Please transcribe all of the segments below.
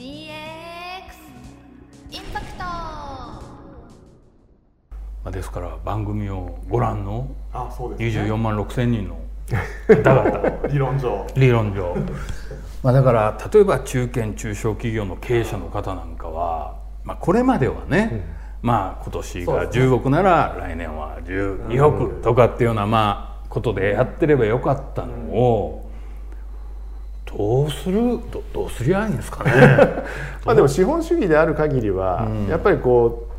DX インパクトまあですから番組をご覧のあそうです、ね、24万6千人の 方々。理論上。理論上。まあだから例えば中堅中小企業の経営者の方なんかは、まあ、これまではね、まあ今年が10億なら来年は12億とかっていうようなまあことでやってればよかったのをどうする？どどうすりゃいいんですかね。まあでも資本主義である限りは、やっぱりこう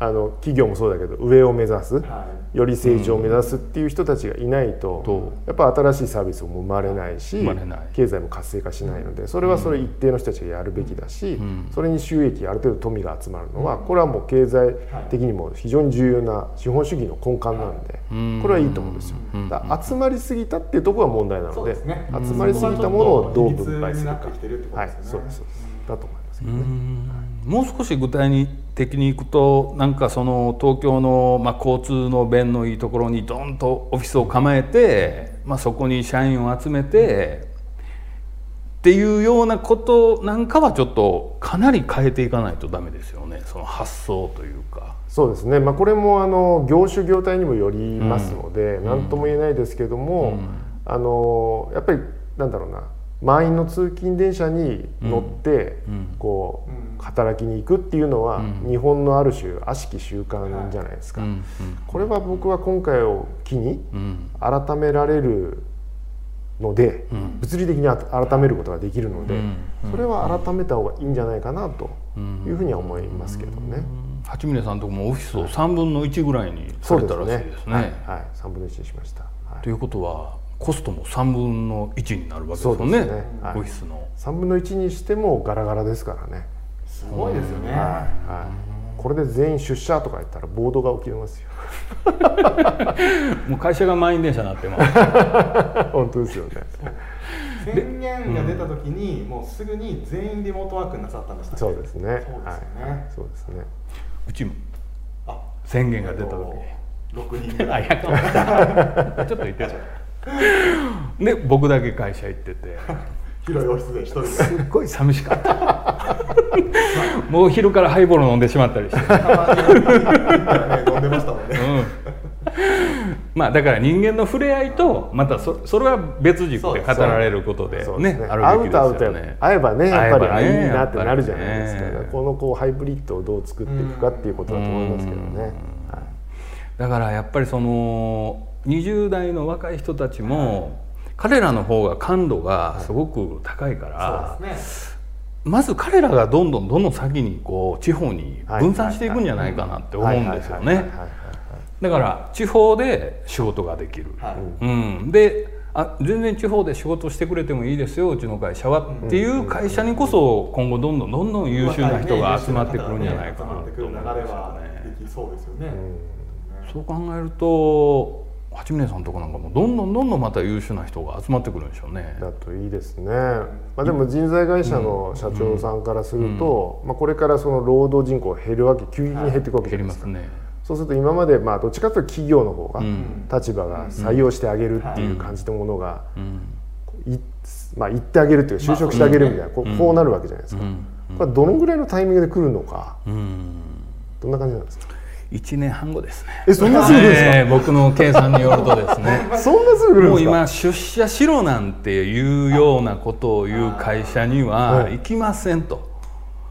あの企業もそうだけど上を目指す、はより成長を目指すっていう人たちがいないと、とやっぱ新しいサービスも生まれないし経済も活性化しないのでそれはそれ一定の人たちがやるべきだし、それに収益ある程度富が集まるのは、これはもう経済的にも非常に重要な資本主義の根幹なんで、これはいいと思うんですよ。だ集まりすぎたっていうところが問題なのでね。集まりすぎたものをどう分配するか。はいそうですだと思いますけどね。もう少し具体的にいくとなんかその東京の、まあ、交通の便のいいところにドンとオフィスを構えて、まあ、そこに社員を集めてっていうようなことなんかはちょっとかなり変えていかないとダメですよね。その発想というか。そうですね、まあ、これもあの業種業態にもよりますので何、とも言えないですけども、あのやっぱりなんだろうな。満員の通勤電車に乗って、こう働きに行くっていうのは、日本のある種悪しき習慣じゃないですか、うん。これは僕は今回を機にうん。改められるので、物理的に改めることができるので、うん。それは改めた方がいいんじゃないかなというふうには思いますけどね。八峰さんのとこもオフィスを3分の1ぐらいにされたらしいですね。はい、はい、三分の一にしました。はいということはコストも3分の1になるわけですそよね。ねはい。オフィスの。三分の一にしてもガラガラですからね。すごいですよね、はい、はい。これで全員出社とか言ったら暴動が起きますよ。もう会社が満員電車になってます。本当ですよね。宣言が出た時に、もうすぐに全員リモートワークになさったんでしたっけ？そうですね。そうですよね、はい、そうですね。うちもあ宣言が出た時六人ぐあらい ちょっと言ってたで僕だけ会社行ってて広いオフィスで一人すっごい寂しかった。もう昼からハイボール飲んでしまったりして、飲んでましたもんね。うん、まあだから人間の触れ合いとまたそそれは別軸で語られることでそうですね。あ会るべきですよね。会えばねやっぱりいいなってなるじゃないですか。このこうハイブリッドをどう作っていくかっていうことだと思いますけどね。はい。だからやっぱりその20代の若い人たちも、彼らの方が感度がすごく高いから、そうですね。まず彼らがどんどんどんどん先にこう地方に分散していくんじゃないかなって思うんですよね。はいはいはいはいはいだから地方で仕事ができる、はい。うん、であ全然地方で仕事してくれてもいいですようちの会社はっていう会社にこそ今後どんどんどんどん優秀な人が集まってくるんじゃないかなと思うんですよね、そう考えると八峰さんとこなんかもどんどんどんどんまた優秀な人が集まってくるんでしょうね。だといいですね、まあ、でも人材会社の社長さんからすると、まあ、これからその労働人口が減るわけ急激に減っていくわけじゃないですか、減りますね。そうすると今までまあどっちかというと企業の方がん。立場が採用してあげるっていう感じのものが、うん。いまあ、言ってあげるっていうか就職してあげるみたいな、こうこうなるわけじゃないですか、これはどのぐらいのタイミングで来るのか。うん。どんな感じなんですか？1年半後ですね。えそんなすぐですか、ええ僕の計算によるとですね。そんなすぐもうですか？今出社しろなんていうようなことを言う会社にははい行きませんと。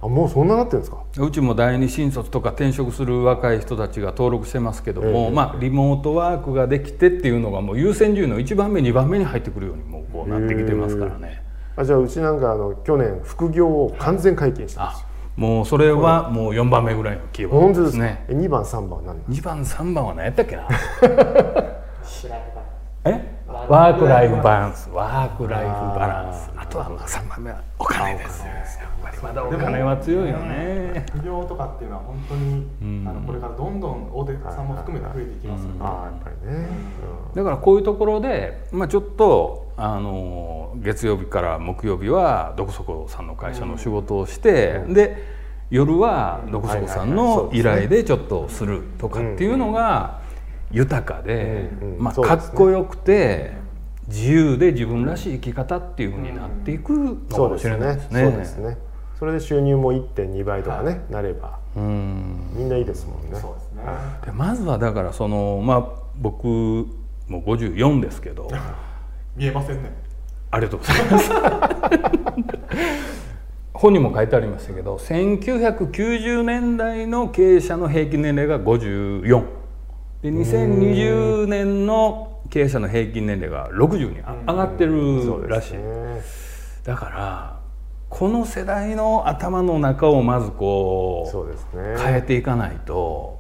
あもうそんななってるんですか？うちも第二新卒とか転職する若い人たちが登録してますけども、ええまあ、リモートワークができてっていうのがもう優先順位の1番目2番目に入ってくるようにもうこうなってきてますからね。あじゃあうちなんかあの去年副業を完全解禁してますあもうそれはもう4番目ぐらいのキーですね。ね。え2番3番は何なんです2番3番は何やったっけな？知らなかっえ？ワークライフバランス。ワークライフバランス。あとはまあ3番目はお金ですよ。やっぱりまだお金は強いよね。副業とかっていうのは本当に、あのこれからどんどん大手さんも含めて増えていきますよね、ああやっぱりね、だからこういうところで、まあ、ちょっとあの月曜日から木曜日はどこそこさんの会社の仕事をして、で夜はどこそこさんの依頼でちょっとするとかっていうのが豊かで、うんうんまあ、かっこよくて自由で自分らしい生き方っていうふうになっていくのかそうですもしれないね。ですね。そうですね。それで収入も1.2倍とかね、なれば。うん。みんないいですもんね。そうですね、でまずはだからそのまあ僕もう54ですけど 見えませんねありがとうございます 本にも書いてありましたけど1990年代の経営者の平均年齢が54で2020年の経営者の平均年齢が60にあ上がってるらしいね。だからこの世代の頭の中をまずこそうね。う変えていかないと。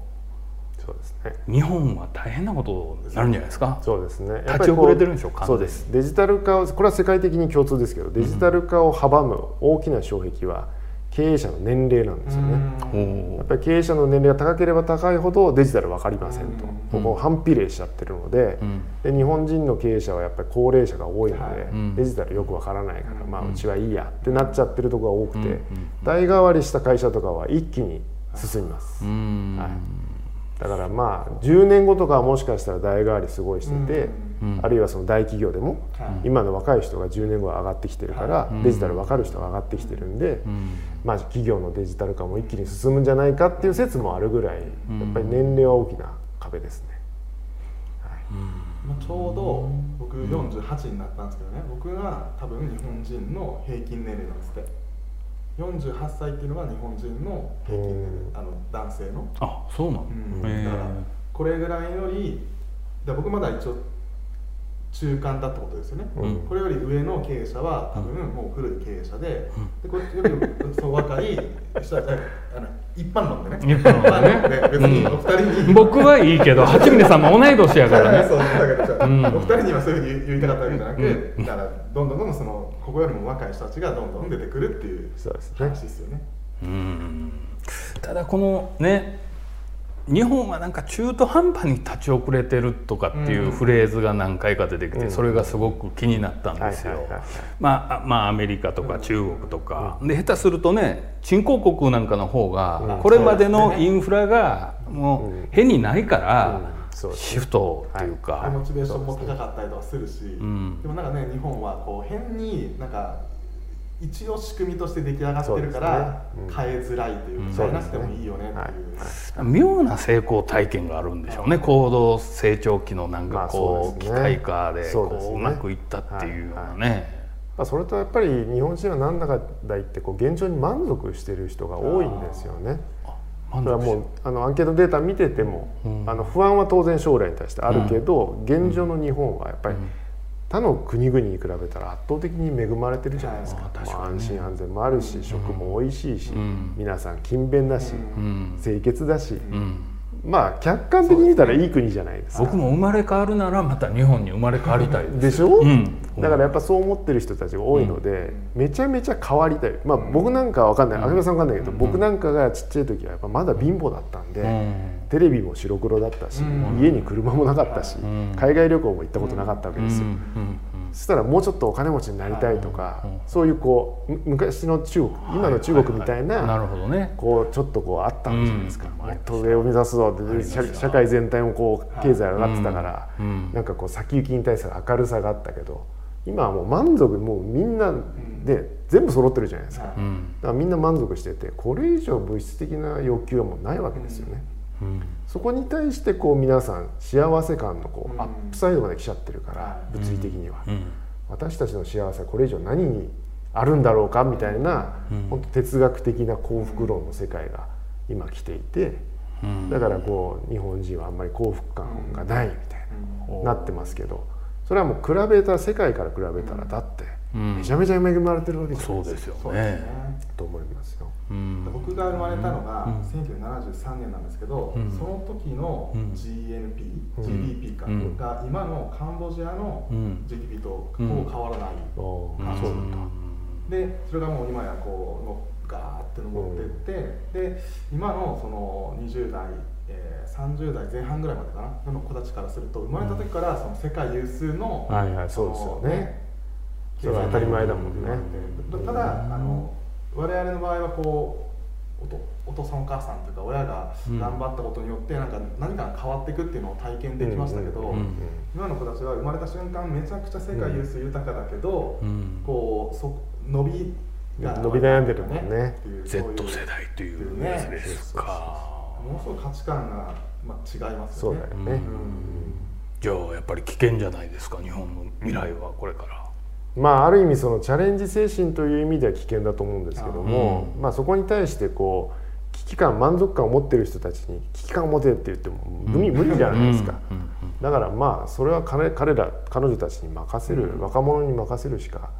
日本は大変なことになるんじゃないですか？そうですね。立ち遅れてるんでしょ完全に。そうです。デジタル化をこれは世界的に共通ですけど、デジタル化を阻む大きな障壁は経営者の年齢なんですよね。おやっぱり経営者の年齢が高ければ高いほどデジタル分かりませんと、うん。ここ反比例しちゃってるので,、ん。で日本人の経営者はやっぱり高齢者が多いので、デジタルよく分からないから、まあうちはいいやってなっちゃってるところが多くて、代替わりした会社とかは一気に進みます、うん。はいだからまあ10年後とかはもしかしたら代替わりすごいしてて、うん。あるいはその大企業でも、はい。今の若い人が10年後は上がってきてるから、デジタル分かる人が上がってきてるんで、うん。まあ、企業のデジタル化も一気に進むんじゃないかっていう説もあるぐらいやっぱり年齢は大きな壁ですね。まあ、ちょうど僕48になったんですけどね僕が多分日本人の平均年齢なんですって。48歳っていうのが日本人の平均年齢あの男性の、あそうなの、うんだからこれぐらいよりだ僕まだ一応中間だってことですよね、うん。これより上の経営者は多分もう古い経営者で,、でこれよりそう若い人はあの一般論でね。一般論で ね。別にお二人に、僕はいいけど 八峰さんも同い年やからね。そうだけど、うん。お二人にはそういうふうに言いたかったわけじゃなく、うん。だからどんどんどんどんそのここよりも若い人たちがどんどん出てくるっていうそうですね。話ですよね。うん。ただこのね日本はなんか中途半端に立ち遅れてるとかっていうフレーズが何回か出てきて、うん。それがすごく気になったんですよ。まああまあアメリカとか中国とか、で下手するとね新興国なんかの方がうん。これまでのインフラがもう変にないからシフトっていうか、モチベーションも高かったりとかするし、ん。でもなんかね日本はこう変になんか一応仕組みとして出来上がってるから、そうですね。変えづらいといううんか、変えなくてもいいよねっていう、はい。妙な成功体験があるんでしょうね。高度成長期のなんかこう,、まあそうですね。機械化でそうですね。こううまくいったっていうようなね。まあ、それとやっぱり日本人はなんだかだいってこう現状に満足してる人が多いんですよね。それはもうあのアンケートデータ見てても、あの不安は当然将来に対してあるけど、現状の日本はやっぱり他の国々に比べたら圧倒的に恵まれてるじゃないですか,、はい。安心安全もあるし、食も美味しいし、ん。皆さん勤勉だし、うん。清潔だし、うん。まあ客観的に見たらいい国じゃないですか。僕も生まれ変わるならまた日本に生まれ変わりたいでしょ、うん。だからやっぱそう思ってる人たちが多いので、めちゃめちゃ変わりたい。まあ僕なんかは分かんない。秋葉さん分かんないけど、僕なんかがちっちゃい時はやっぱまだ貧乏だったんで、うんテレビも白黒だったし、うん。家に車もなかったし、ん。海外旅行も行ったことなかったわけうんですよ、うん。そしたらもうちょっとお金持ちになりたいとか、うんそういうこうむ昔の中国今の中国みたいな、なるほどね。こうちょっとこうあったんじゃないですか、うん。もっと上を目指すぞって社社会全体もこう経済上がってたから、うん。なんかこう先行きに対する明るさがあったけど今はもう満足もうみんなで全部揃ってるじゃないですか、だうん。からみんな満足しててこれ以上物質的な欲求はもうないわけですよね、うんそこに対してこう皆さん幸せ感のこううん。アップサイドまで来ちゃってるから、はい。物理的には、うん。私たちの幸せはこれ以上何にあるんだろうかみたいな、本当哲学的な幸福論の世界が今来ていて、うん。だからこう日本人はあんまり幸福感がないみたいな、なってますけどそれはもう比べたら世界から比べたらだってうん。めちゃめちゃ恵まれてるわけじゃないそうですよそうですねね。と思いますよ。うん。僕が生まれたのが1973年なんですけど、うん。その時のうん。GNP、うん。GDP か、うん。が今のカンボジアのうん。GDP とほうん。ぼ変わらない、おーうん。でそれがもう今やこうのガーって登ってって、で今のその20代、えー、30代前半ぐらいまでかなの子たちからすると生まれた時からその世界有数の、はいはいそうですよね。それは当たり前だもんね。ただあの我々の場合はこうおとお父さんお母さんというか親がうん。頑張ったことによってなんか何かが変わっていくっていうのを体験できましたけど、今の子たちは生まれた瞬間めちゃくちゃ世界有数豊かだけど、うん。こうそ伸びが伸び悩んでるもんね。っていう Z そういう世代というやつですか。ものすごい価値観が、まあ、違いますよね。そうだよね、じゃあやっぱり危険じゃないですか日本の未来はこれから。まあある意味そのチャレンジ精神という意味では危険だと思うんですけども、まあそこに対してこう危機感満足感を持ってる人たちに危機感を持てって言っても無理,、無理じゃないですか、だからまあそれは彼彼ら彼女たちに任せる、若者に任せるしか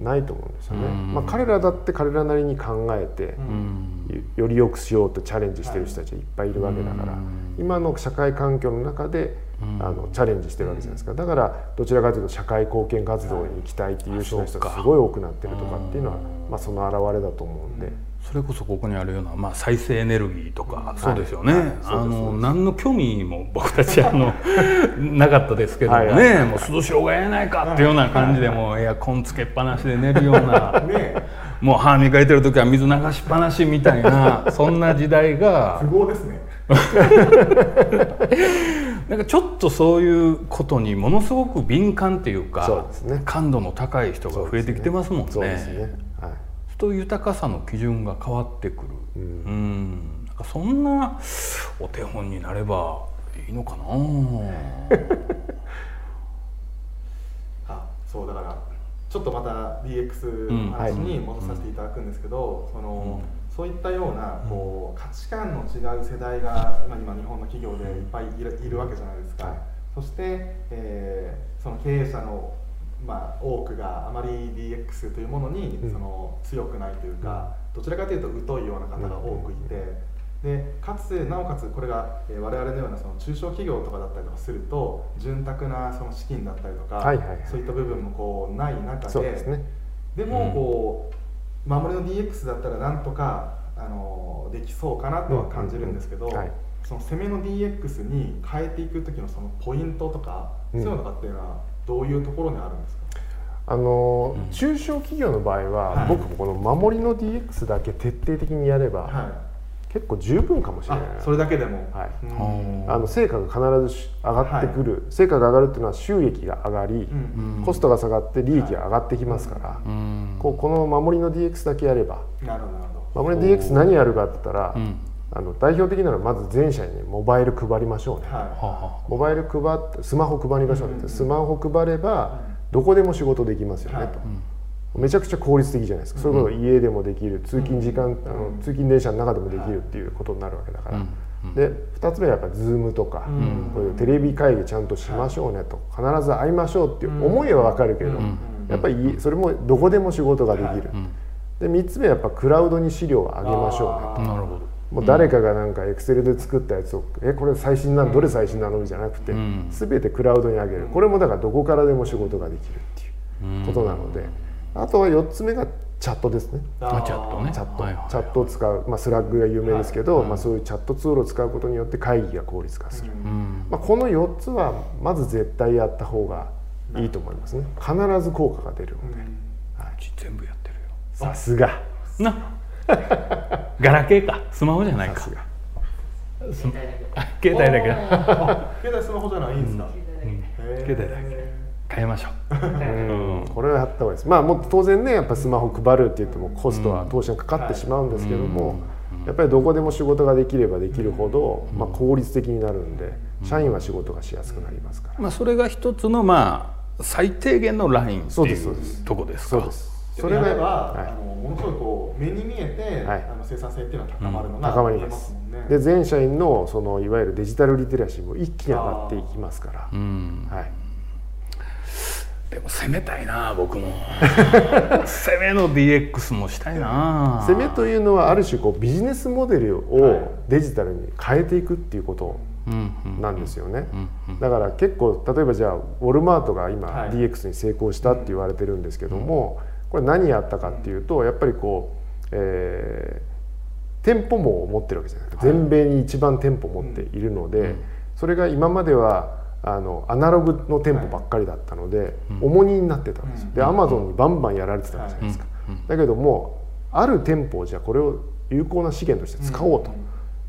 ないと思うんですよね、まあ、彼らだって彼らなりに考えて、より良くしようとチャレンジしてる人たちはいっぱいいるわけだから、今の社会環境の中であのチャレンジしてるわけじゃないですか。だからどちらかというと社会貢献活動に行きたいっていう人がすごい多くなってるとかっていうのは、まあ、その表れだと思うんで。それこそここにあるような、まあ、再生エネルギーとか、そうですよね、はい。そうですあの何の興味も僕たちあの なかったですけどもね。はいはい。もう涼しようがええないかっていうような感じでもうエアコンつけっぱなしで寝るような、もう歯磨いてる時は水流しっぱなしみたいなそんな時代が 不合ですねなんかちょっとそういうことにものすごく敏感っていうかそうですね。感度の高い人が増えてきてますもんね。そうですね。はい。と豊かさの基準が変わってくる、うん、なんかそんなお手本になればいいのかな。あそうだからちょっとまた DX の話に戻させていただくんですけど、そのそういったようなこう価値観の違う世代が今今日本の企業でいっぱいいるわけじゃないですか、はい。そして、えーその経営者の、まあ、多くがあまり DX というものに、うん。その強くないというか、どちらかというと疎いような方が多くいて、でかつなおかつこれが、えー我々のようなその中小企業とかだったりとかすると潤沢なその資金だったりとか、はいはいはい。そういった部分もこうない中でですね。でもこう、守りの DX だったらなんとかあのできそうかなとは感じるんですけど、うんうんうんはい。その攻めの DX に変えていく時のそのポイントとか、うん。そういうのとかっていうのはどういうところにあるんですか？あの中小企業の場合は、はい。僕もこの守りの DX だけ徹底的にやれば、は結構十分かもしい、れない。あそれだけでも、はい。うん。あの成果が必ずし上がってくる、成果が上がるっていうのは収益が上がり、うん。コストが下がって利益が上がってきますから、うん。こうこの守りの DX だけやればなるほど守りの DX 何やるかって言ったら、ん。あの代表的なのはまず全社に、ね、モバイル配りましょうね、ははあはモバイル配ってスマホ配りましょうねって、スマホ配ればどこでも仕事できますよね、はい。と、めちゃくちゃ効率的じゃないですか、そういうこと家でもできる通勤時間、あの通勤電車の中でもできるっていうことになるわけだから、で2つ目はやっぱ Zoom とか、こういうテレビ会議ちゃんとしましょうねと必ず会いましょうっていう思いは分かるけど、やっぱりそれもどこでも仕事ができる、で3つ目はやっぱクラウドに資料を上げましょうねと。あなるほど。もう誰かがなんかエクセルで作ったやつを「えこれ最新なのどれ最新なの?」じゃなくて、ん。全てクラウドに上げる。これもだからどこからでも仕事ができるっていうことなので、あとは4つ目がチャットですね。あチャットね。チャット、はいはいはい。チャットを使う、まあ、スラッグが有名ですけど、まあ、そういうチャットツールを使うことによって会議が効率化する、うん。まあ、この4つはまず絶対やった方がいいと思いますね。必ず効果が出るので、うち全部やってるよ。さすが。な。ガラケーか。スマホじゃないか。さすが。スあ携帯だけあ携帯スマホじゃないんですか、携帯だけ変えましょう。うん。これはやった方がいいです。まあもっと当然ねやっぱスマホ配るって言ってもコストは当初かかってしまうんですけども、やっぱりどこでも仕事ができればできるほど、まあ、効率的になるんで社員は仕事がしやすくなりますから、まあそれが一つのまあ最低限のラインってそういですそうです。うとこですか？そうです。それがあれば、はい。あのものすごいこう目に見えて、はい。あの生産性っていうのは高まるのが高まります。すもんね。で全社員のそのいわゆるデジタルリテラシーも一気に上がっていきますから、うん。はい、でも攻めたいな僕も。攻めの DX もしたいな。攻めというのはある種こうビジネスモデルをデジタルに変えていくっていうことなんですよね、うんだから結構例えばじゃあウォルマートが今はい DX に成功したって言われてるんですけども、これ何やったかっていうとやっぱりこう、えー店舗網を持ってるわけじゃないですか、全米に一番店舗持っているので、それが今まではあのアナログの店舗ばっかりだったので、重荷になってたんですよ、でアマゾンにバンバンやられてたじゃないですか、だけどもある店舗をじゃあこれを有効な資源として使おうと、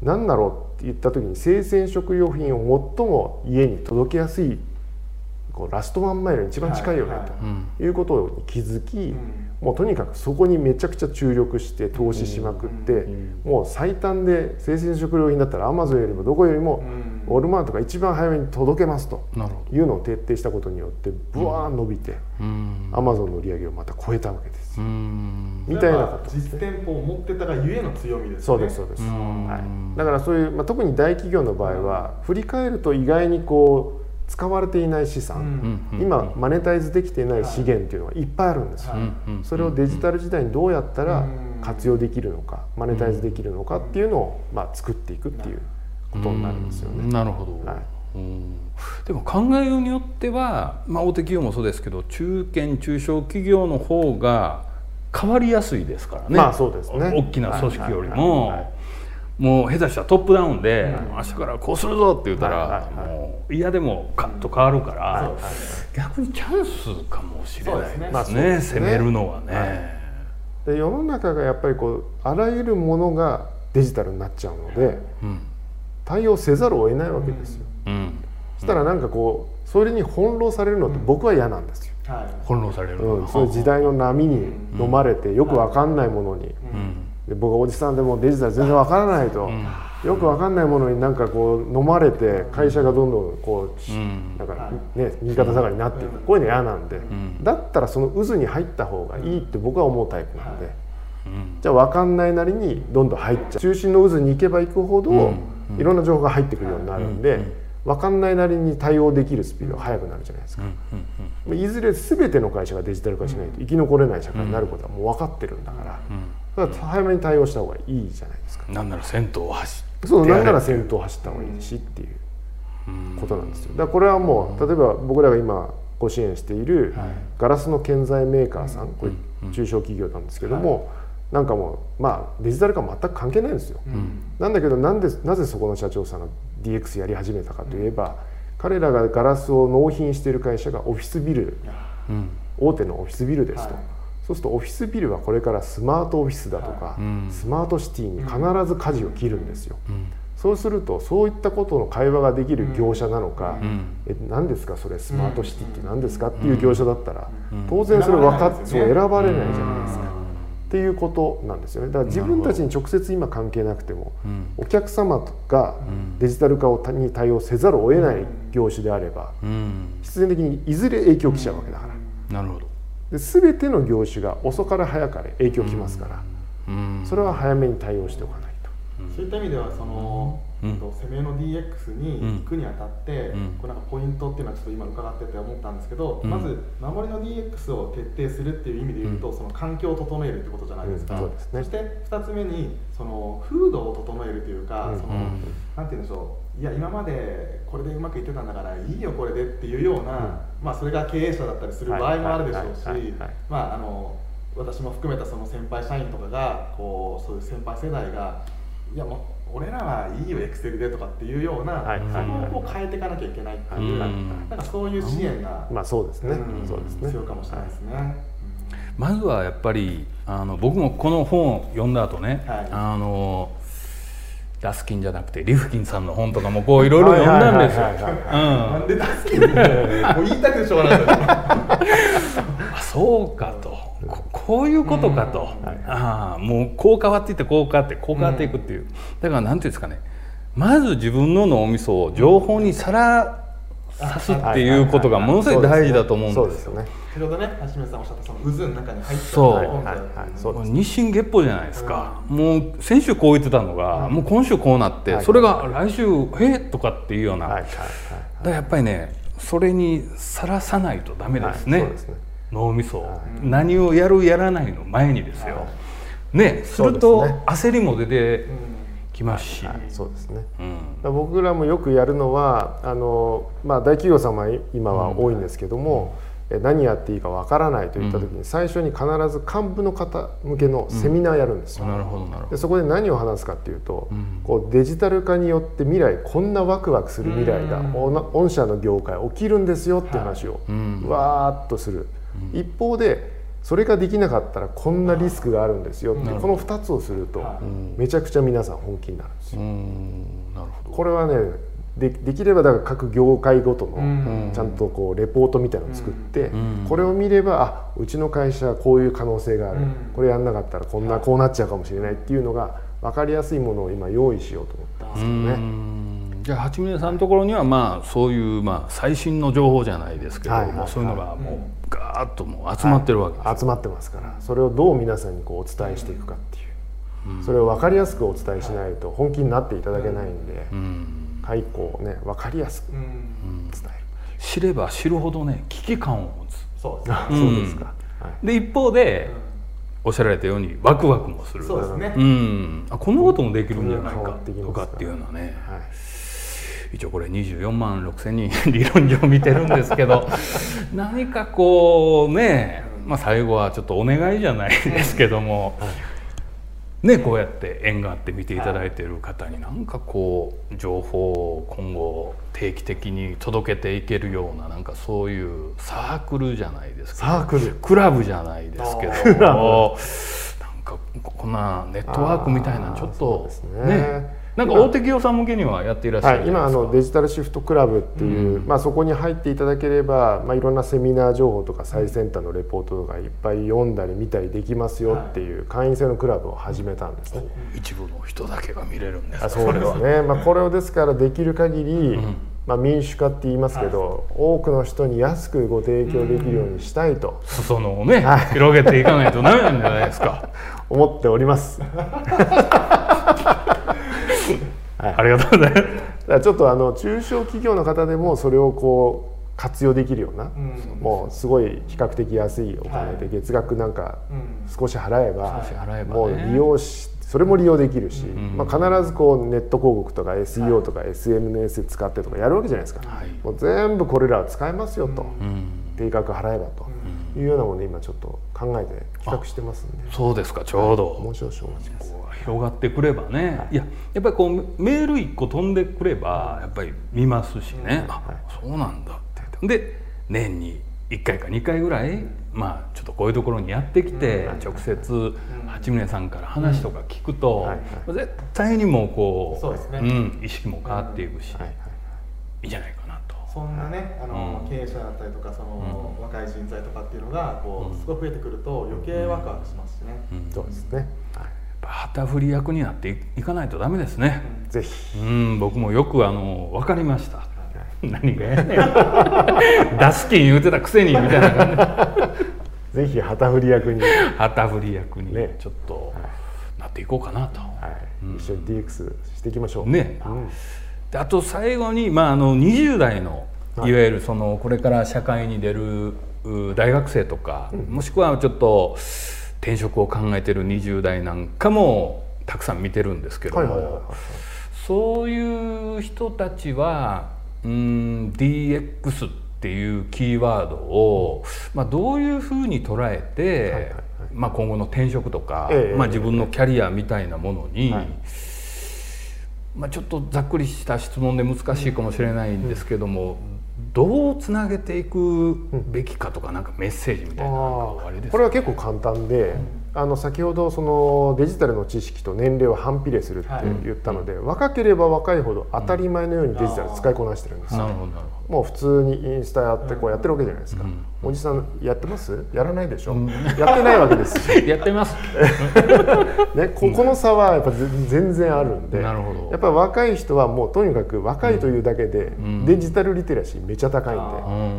何だろうって言った時に生鮮食料品を最も家に届けやすいこうラストワンマイルに一番近いよねということに気づき、もうとにかくそこにめちゃくちゃ注力して投資しまくって、もう最短で生鮮食料品だったらアマゾンよりもどこよりもうんウォルマートが一番早めに届けますとなるほいうのを徹底したことによってブワーン伸びてどうん。アマゾンの売り上げをまた超えたわけです。うん。みたいなこと。です実店舗を持ってたがゆえの強みですね。そうですそうです、ん。はい、だからそういう、まあ、特に大企業の場合は振り返ると意外にこう使われていない資う産、んうん今マネタイズできていない資源っていうのがいっぱいあるんですよ、はいうん。それをデジタル時代にどうやったらうん。活用できるのかマネタイズできるのかっていうのを、まあ、作っていくっていうことになるんですよね。なるほど、はい。うん。でも考えようによっては、まあ、大手企業もそうですけど中堅中小企業の方が変わりやすいですからね,、まあそうですね。大きな組織よりはいはいはいはももう下手したらトップダウンで、明日からこうするぞって言ったら、はいはいはい。もう嫌でもカッと変わるから、はいはい逆にチャンスかもしれないですね。まあね。攻めるのはね。はい。で世の中がやっぱりこうあらゆるものがデジタルになっちゃうのでうん対応せざるを得ないわけですよ。うん。そしたらなんかこうそれに翻弄されるのって僕は嫌なんですよ。はい。翻弄されるのうん、そういう時代の波に飲まれてよくわかんないものに、うん。で僕はおじさんでもデジタル全然わからないと、よくわかんないものになんかこう飲まれて会社がどんどんこう、うん。なんかね右肩下がりになっていく。こういうの嫌なんで、ん。だったらその渦に入った方がいいって僕は思うタイプなので、うん。じゃあ分かんないなりにどんどん入っちゃう。中心の渦に行けば行くほど、いろんな情報が入ってくるようになるんで、分かんないなりに対応できるスピードが速くなるじゃないですか。いずれ全ての会社がデジタル化しないと生き残れない社会になることはもう分かってるんだから、だから早めに対応した方がいいじゃないですか。なんなら先頭を走って。そうなんなら先頭走った方がいいしっていうことなんですよ。だからこれはもう例えば僕らが今ご支援しているガラスの建材メーカーさんこれ中小企業なんですけどもなんかもうまあデジタル化全く関係ないんですよ。なんだけどなんでなぜそこの社長さんが DX やり始めたかといえば彼らがガラスを納品している会社がオフィスビルうん。大手のオフィスビルですと、はい。そうするとオフィスビルはこれからスマートオフィスだとか、ん。スマートシティに必ず舵を切るんですよ、ん。そうするとそういったことの会話ができる業者なのか、ん。え何ですかそれスマートシティって何ですかっていう業者だったら、ん。当然それ分かっ選ばれないですそうよね選ばれないじゃないですか、っていうことなんですよね。だから自分たちに直接今関係なくても、ん。お客様がデジタル化をに対応せざるを得ない業種であればうん。必然的にいずれ影響来ちゃうわけだから。なるほど。で全ての業種が遅かれ早かれ影響きますから、うん。それは早めに対応しておかない。と。そういった意味ではその、うん。えっと攻めの DX に行くにあたって、うん。これなんかポイントっていうのはちょっと今伺ってて思ったんですけど、うん。まず守りの DX を徹底するっていう意味で言うと、その環境を整えるってことじゃないですか、うん。そすね。して2つ目にその風土を整えるというか、うん。そのうん。なんて言うんでしょう。いや今までこれでうまくいってたんだからいいよこれでっていうような、まあそれが経営者だったりする場合もあるでしょうしまああの私も含めたその先輩社員とかがこうそういう先輩世代がいやもう俺らはいいよエクセルでとかっていうような、はいはいはい。そこをこう変えていかなきゃいけないっていう、はいなんかそういう支援が、まあそうですね。うんそうですね。必要かもしれないですね。まずはやっぱりあの僕もこの本を読んだ後ね、はい。あのダスキンじゃなくてリフキンさんの本とかもこういろいろ読んだんですよ。なんで助けるのもう言いたくてしょうがない。そうかとここういうことかと、ああもうこう変わっていってこう変わってこう変わっていくっていう、だからなんていうんですかね。まず自分の脳みそを情報にさらさすっていうことがものすごい大事だと思うんですよ。先ほどね橋本さんおっしゃったその渦の中に入ってそう。はいはい日進月歩じゃないですか、もう先週こう言ってたのが、もう今週こうなって、はい。それが来週「えとかっていうような、はいはい。だからやっぱりねそれにさらさないとダメですね,、はい。そうですね脳みそを、何をやるやらないの前にですよ、ねすると焦りも出てきますし、はい。そうですね。うん。僕らもよくやるのはあの、まあ、大企業様は今は多いんですけども、え何やっていいかわからないといった時に最初に必ず幹部の方向けのセミナーやるんですよ。なるほどなるほど。でそこで何を話すかっていうと、こうデジタル化によって未来こんなワクワクする未来がおな御社の業界起きるんですよっていう話をん。わーっとする、一方でそれができなかったらこんなリスクがあるんですよ。ってこの2つをするとはめちゃくちゃ皆さん本気になるんですよ。うん。なるほど。これはねでできればだから各業界ごとのうん。ちゃんとこうレポートみたいなのを作って、ん。これを見ればあうちの会社はこういう可能性がある、うん。これやんなかったらこんなこうなっちゃうかもしれないっていうのが分かりやすいものを今用意しようと思ってますけどうね。ん。じゃあ八峰さんのところにはまあそういうまあ最新の情報じゃないですけど、はいはいはい。もうそういうのがもうガーッともう集まってるわけです、集まってますから。それをどう皆さんにこうお伝えしていくかっていう、それを分かりやすくお伝えしないと本気になっていただけないんで、うん。解雇をね分かりやすくうん。伝える、知れば知るほどね危機感を持つ。そうですね。うん。そうですか、はい。で一方で、おっしゃられたようにワクワクもする。そうですね。うん、あこんなこともできるんじゃないかとかっていうのはね。はい一応これ24万6千人 理論上見てるんですけど 何かこうね、まあ、最後はちょっとお願いじゃないですけども、ね、こうやって縁があって見ていただいている方に何かこう情報を今後定期的に届けていけるようななんかそういうサークルじゃないですかサークル。クラブじゃないですけどもなんかこんなネットワークみたいなのちょっそとねなんか大手企業さん向けにはやっていらっしゃはい、るじゃない今あのデジタルシフトクラブっていう、まあ、そこに入っていただければ、まあ、いろんなセミナー情報とか最先端のレポートとかいっぱい読んだり見たりできますよっていう会員制のクラブを始めたんですね。一部の人だけが見れるんですあそうですね、まあ、これをですからできる限り、ん。まあ、民主化って言いますけど、多くの人に安くご提供できるようにしたいと。裾野をね広げていかないとダメなんじゃないですか。思っております。ありがとうございます。ちょっとあの中小企業の方でもそれをこう活用できるような、うん。もうすごい比較的安いお金で月額なんかうん。少し払えば,、少し払えばね。もう利用しそれも利用できるし、ん。まあ、必ずこうネット広告とか SEO とか SNS 使ってとかやるわけじゃないですか、はい。もう全部これらは使えますよと、うん。定額払えばというようなもので今ちょっと考えて企画してますんで。そうですかちょうど。もう少々お待ちください広がってくればね、い、ややっぱりこうメール1個飛んでくればやっぱり見ますしね、あそうなんだ。ってで年に1回か2回ぐらい、まあちょっとこういうところにやってきて、直接八宗さんから話とか聞くと、はい。絶対にもうこうそうですね。ん、意識も変わっていくし、はい。はい。いいんじゃないかなと。そんなねあの、うん。経営者だったりとかその、若い人材とかっていうのがこう、すごい増えてくると余計ワクワクしますしね、うん。そうですね、はやっぱ旗振り役になっていいかないとダメですね。い、ぜひ。うん、僕もよくあの分かりました。何がやねん。出す気言うてたくせにみたいな感じ。で。ぜひ旗振り役に、は旗振り役にね。ちょっとなっていこうかなと。い、一緒に DX していきましょう。ね。うん。であと最後に、まあ、あの20代のいはい。わゆるそのこれから社会に出るう大学生とか、もしくはちょっと転職を考えてる20代なんかもたくさん見てるんですけども、そういう人たちはうん DX っていうキーワードを、まあ、どういうふうに捉えて、まあ、今後の転職とか、ええまあ、自分のキャリアみたいなものに、はいまあ、ちょっとざっくりした質問で難しいかもしれないんですけども、どうつなげていくべきかとかなんかメッセージみたいなこれは結構簡単で、あの先ほどそのデジタルの知識と年齢を反比例するって言ったので、若ければ若いほど当たり前のようにデジタル使いこなしてるんですよもう普通にインスタやってこうやってるわけじゃないですか、おじさんやってます？やらないでしょ、やってないわけですし、ど やってます。ね、ここの差はやっぱ全全然あるんでなるほど。やっぱり若い人はもうとにかく若いというだけでデジタルリテラシーめっちゃ高いんで、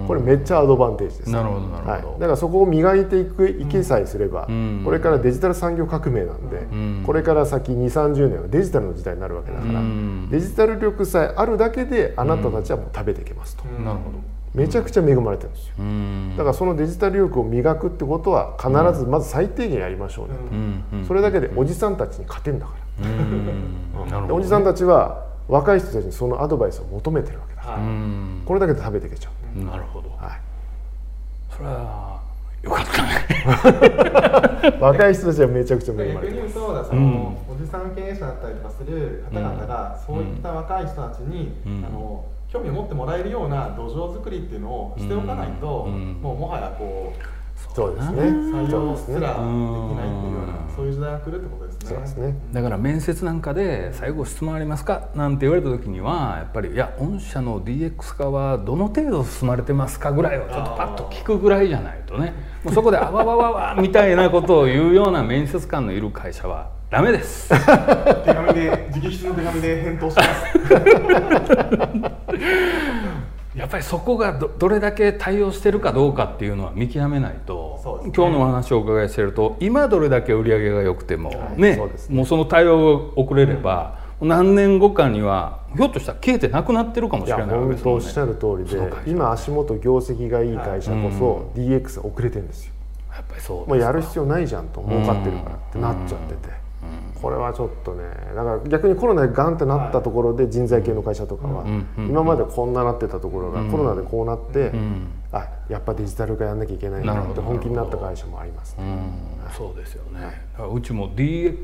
うんこれめっちゃアドバンテージです、なるほどなるほど。はい、だからそこを磨いていくいけさえすれば、ん。これからデジタル産業革命なんで、ん。これから先2 3 0年はデジタルの時代になるわけだから、うん。デジタル力さえあるだけであなたたちはもう食べていけますと、なるほど。めちゃくちゃ恵まれてるんですよ。うん。だからそのデジタル力を磨くってことは必ずまず最低限やりましょうね。と、それだけでおじさんたちに勝てんだから、うん。なるほどでおじさんたちは若い人たちにそのアドバイスを求めてるわけだ、はいうん。これだけで食べていけちゃう、なるほど。はい。それはよかったね。若い人たちはめちゃくちゃ恵ま逆れてますに言うとだその、おじさん経営者だったりとかする方々が、そういった若い人たちに、うん。あの興味を持ってもらえるような土壌作りっていうのをしておかないと、うんもうもはやこうそうですね。採用そうですらできないっていうようなそういう時代が来るってことですね。そうですね。だから面接なんかで「最後質問ありますか?」なんて言われた時にはやっぱり「いや御社の DX 化はどの程度進まれてますか?」ぐらいをちょっとパッと聞くぐらいじゃないとね。もうそこで「あわわわわ」みたいなことを言うような面接官のいる会社はダメです。手紙で直筆の手紙で返答します。やっぱりそこがどどれだけ対応してるかどうかっていうのは見極めないと、ね。今日のお話をお伺いしてると今どれだけ売り上げが良くても、ねそうですもうその対応が遅れれば、何年後かにはひょっとしたら消えてなくなってるかもしれないわけ本ですもんね。当おっしゃる通りで今足元業績がいい会社こそ DX 遅れてるんですよ。やっぱりそうもうやる必要ないじゃんと儲かってるからってなっちゃっててこれはちょっとねだから逆にコロナでガンってなったところで人材系の会社とかは今までこんななってたところがコロナでこうなってあやっぱデジタル化やんなきゃいけないなって本気になった会社もあります。そうですよね、だからうちも DX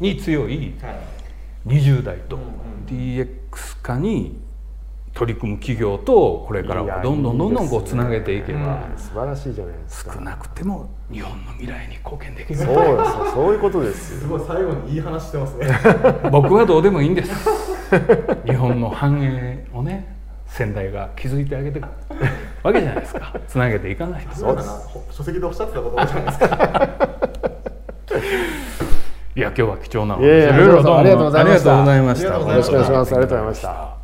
に強いはい。20代と DX 化に取り組む企業とこれからはどんどんどんどんこうつなげていけば素晴らしいじゃないですか。少なくても日本の未来に貢献できる。そうですよそういうことですよ。すごい最後にいい話してますね。僕はどうでもいいんです。日本の繁栄をね先代が築いてあげてるわけじゃないですか。つなげていかないと。そうだな。ほ書籍でおっしゃってたことじゃないですか。いや今日は貴重なお話。いろいろどうありがとうございました。よろしくお願いします。ありがとうございました